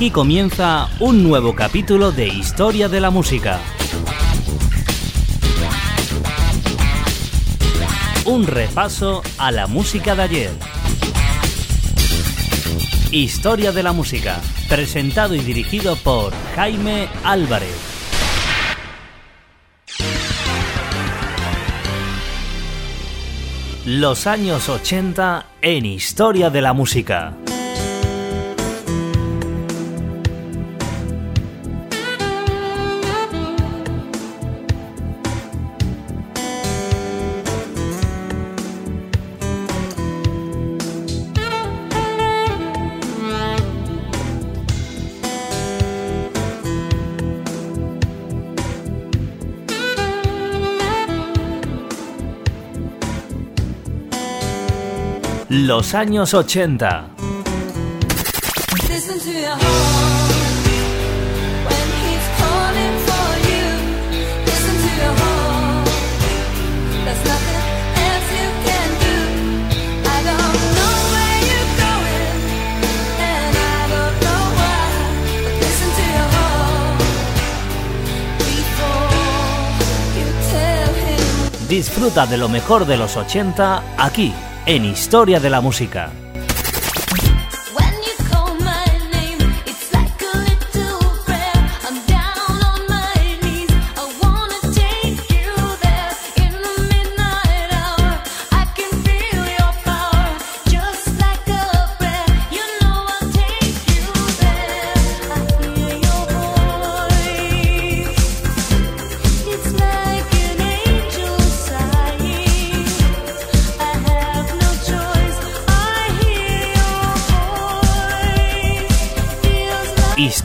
Aquí comienza un nuevo capítulo de Historia de la Música. Un repaso a la música de ayer. Historia de la Música, presentado y dirigido por Jaime Álvarez. Los años 80 en Historia de la Música. Los años 80. Disfruta de lo mejor de los 80 aquí en Historia de la Música.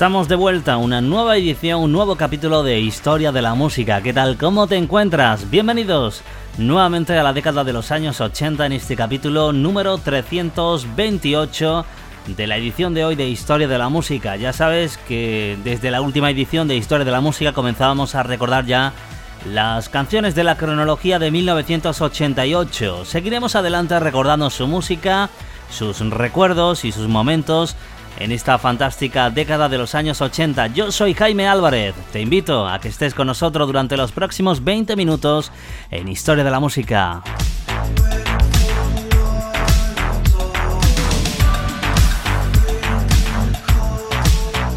Estamos de vuelta, una nueva edición, un nuevo capítulo de Historia de la Música. ¿Qué tal? ¿Cómo te encuentras? Bienvenidos nuevamente a la década de los años 80 en este capítulo número 328 de la edición de hoy de Historia de la Música. Ya sabes que desde la última edición de Historia de la Música comenzábamos a recordar ya las canciones de la cronología de 1988. Seguiremos adelante recordando su música, sus recuerdos y sus momentos en esta fantástica década de los años 80. Yo soy Jaime Álvarez. Te invito a que estés con nosotros durante los próximos 20 minutos en Historia de la Música.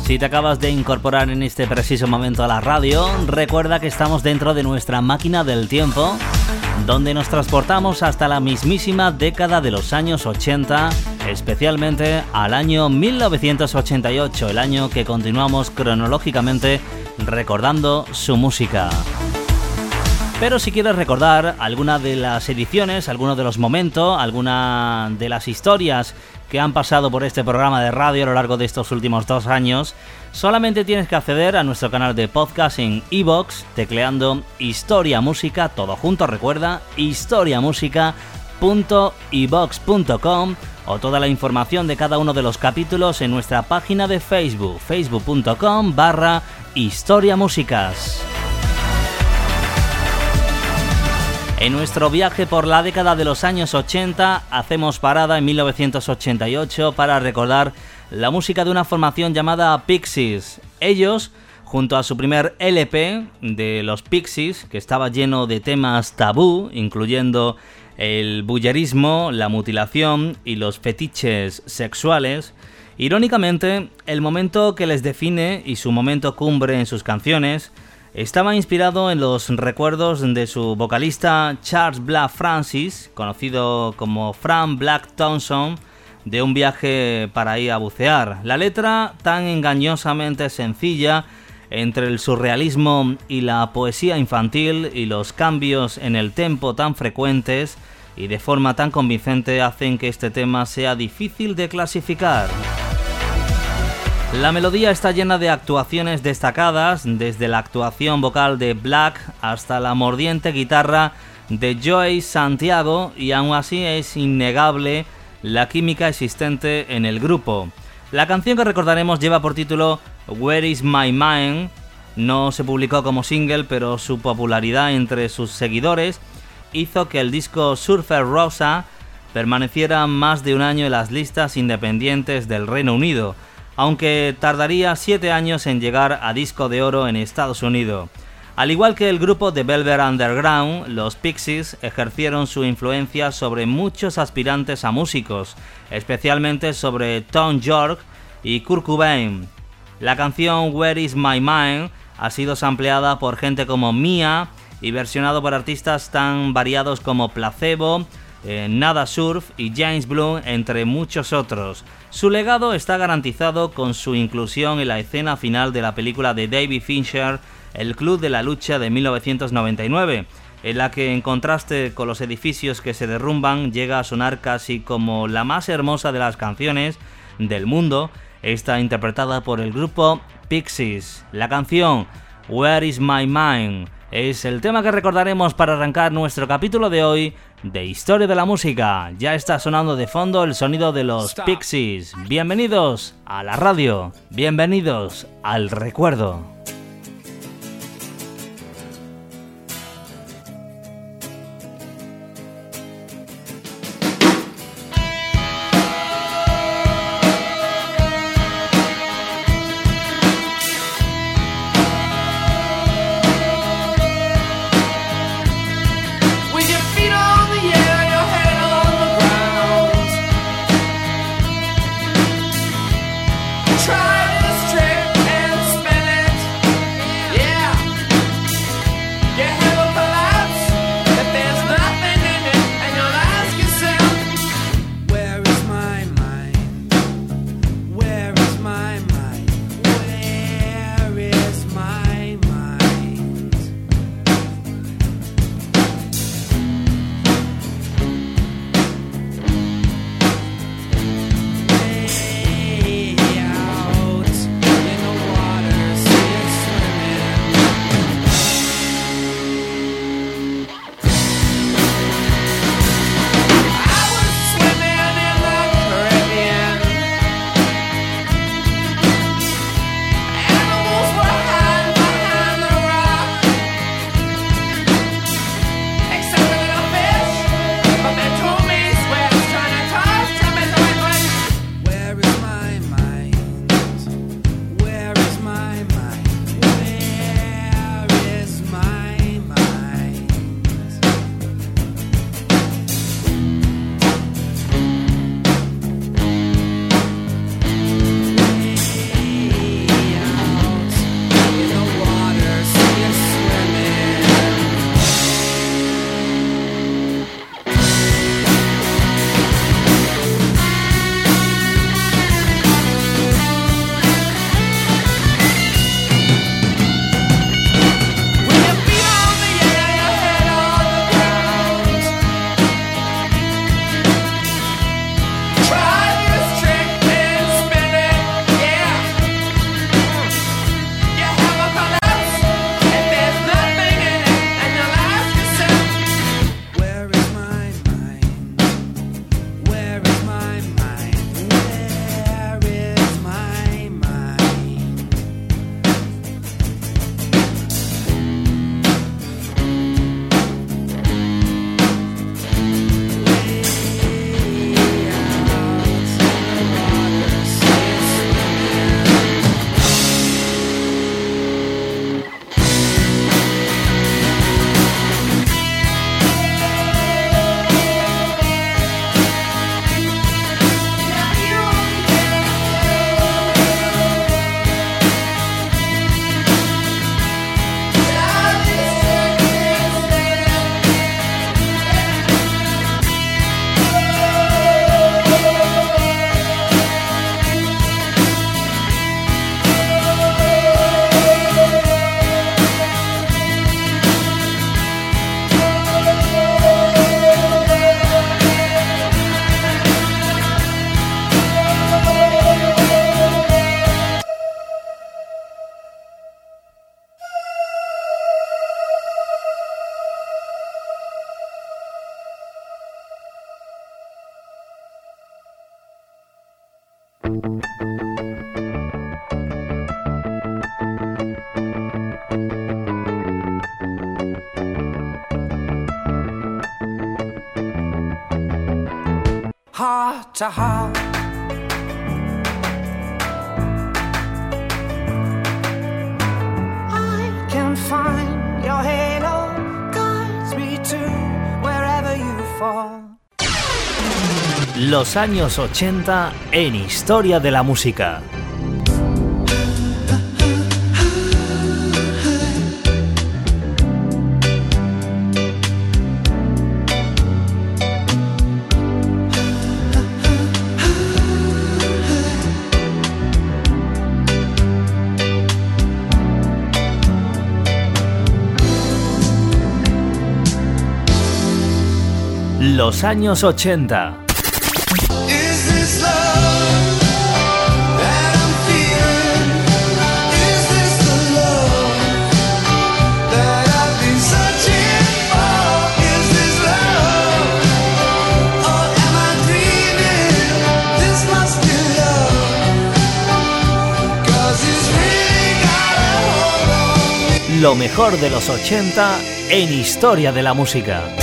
Si te acabas de incorporar en este preciso momento a la radio, recuerda que estamos dentro de nuestra máquina del tiempo, donde nos transportamos hasta la mismísima década de los años 80 especialmente al año 1988, el año que continuamos cronológicamente recordando su música. Pero si quieres recordar alguna de las ediciones, alguno de los momentos, alguna de las historias que han pasado por este programa de radio a lo largo de estos últimos dos años, solamente tienes que acceder a nuestro canal de podcast en iBox, tecleando Historia Música, todo junto, recuerda, historiamusica.ibox.com o toda la información de cada uno de los capítulos en nuestra página de Facebook, facebook.com barra Historia Músicas. En nuestro viaje por la década de los años 80 hacemos parada en 1988 para recordar la música de una formación llamada Pixies. Ellos, junto a su primer LP de los Pixies, que estaba lleno de temas tabú, incluyendo el bullerismo, la mutilación y los fetiches sexuales, irónicamente, el momento que les define y su momento cumbre en sus canciones estaba inspirado en los recuerdos de su vocalista Charles Black Francis, conocido como Fran Black Thompson, de un viaje para ir a bucear. La letra, tan engañosamente sencilla, entre el surrealismo y la poesía infantil y los cambios en el tempo tan frecuentes y de forma tan convincente hacen que este tema sea difícil de clasificar. La melodía está llena de actuaciones destacadas, desde la actuación vocal de Black hasta la mordiente guitarra de Joy Santiago y aún así es innegable la química existente en el grupo. La canción que recordaremos lleva por título Where is My Mind. No se publicó como single, pero su popularidad entre sus seguidores hizo que el disco Surfer Rosa permaneciera más de un año en las listas independientes del Reino Unido aunque tardaría 7 años en llegar a disco de oro en Estados Unidos. Al igual que el grupo de Velvet Underground, los Pixies ejercieron su influencia sobre muchos aspirantes a músicos, especialmente sobre Tom York y Kurt Cobain. La canción Where Is My Mind ha sido sampleada por gente como Mia y versionado por artistas tan variados como Placebo, eh, Nada Surf y James Bloom, entre muchos otros. Su legado está garantizado con su inclusión en la escena final de la película de David Fincher, El Club de la Lucha de 1999, en la que en contraste con los edificios que se derrumban llega a sonar casi como la más hermosa de las canciones del mundo, está interpretada por el grupo Pixies. La canción Where is My Mind es el tema que recordaremos para arrancar nuestro capítulo de hoy de Historia de la Música. Ya está sonando de fondo el sonido de los Pixies. Bienvenidos a la radio, bienvenidos al recuerdo. Heart to heart. I can find your halo, guides me to wherever you fall. Los años 80 en Historia de la Música. Los años 80. Lo mejor de los 80 en historia de la música.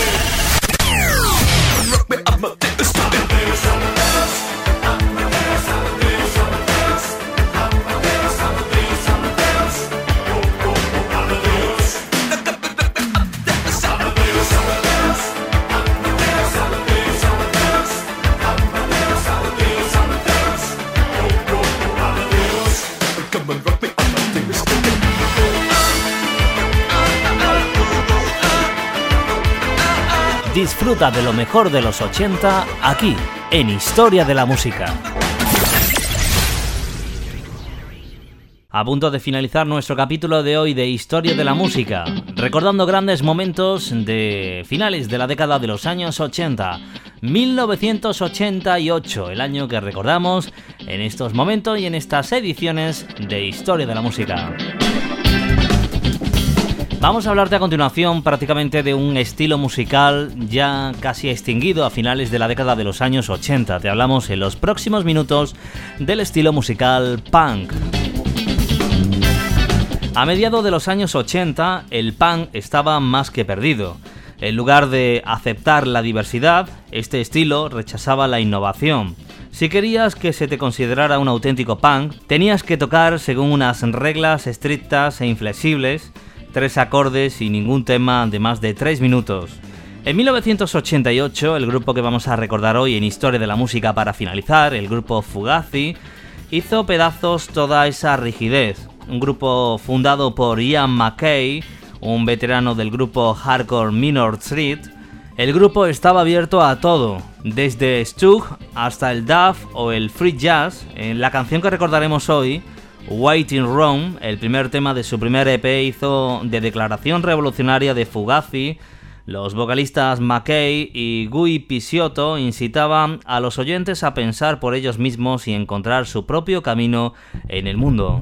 Disfruta de lo mejor de los 80 aquí, en Historia de la Música. A punto de finalizar nuestro capítulo de hoy de Historia de la Música, recordando grandes momentos de finales de la década de los años 80, 1988, el año que recordamos en estos momentos y en estas ediciones de Historia de la Música. Vamos a hablarte a continuación prácticamente de un estilo musical ya casi extinguido a finales de la década de los años 80. Te hablamos en los próximos minutos del estilo musical punk. A mediados de los años 80, el punk estaba más que perdido. En lugar de aceptar la diversidad, este estilo rechazaba la innovación. Si querías que se te considerara un auténtico punk, tenías que tocar según unas reglas estrictas e inflexibles, tres acordes y ningún tema de más de tres minutos. En 1988, el grupo que vamos a recordar hoy en Historia de la Música para finalizar, el grupo Fugazi, hizo pedazos toda esa rigidez. Un grupo fundado por Ian McKay, un veterano del grupo hardcore Minor Street, el grupo estaba abierto a todo, desde Stug hasta el Duff o el Free Jazz. En la canción que recordaremos hoy, Waiting Room, el primer tema de su primer EP, hizo de declaración revolucionaria de Fugazi. Los vocalistas McKay y Gui Pisiotto incitaban a los oyentes a pensar por ellos mismos y encontrar su propio camino en el mundo.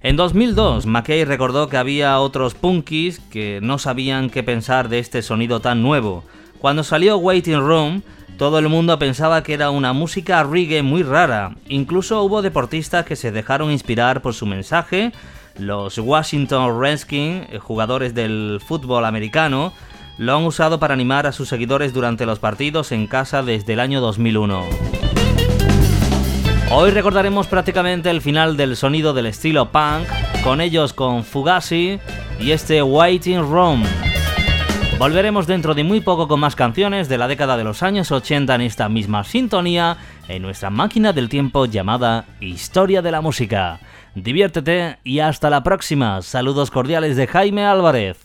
En 2002, McKay recordó que había otros punkies que no sabían qué pensar de este sonido tan nuevo. Cuando salió Waiting Room, todo el mundo pensaba que era una música reggae muy rara. Incluso hubo deportistas que se dejaron inspirar por su mensaje. Los Washington Redskins, eh, jugadores del fútbol americano, lo han usado para animar a sus seguidores durante los partidos en casa desde el año 2001. Hoy recordaremos prácticamente el final del sonido del estilo punk, con ellos con Fugazi y este Waiting Room. Volveremos dentro de muy poco con más canciones de la década de los años 80 en esta misma sintonía, en nuestra máquina del tiempo llamada Historia de la Música. Diviértete y hasta la próxima. Saludos cordiales de Jaime Álvarez.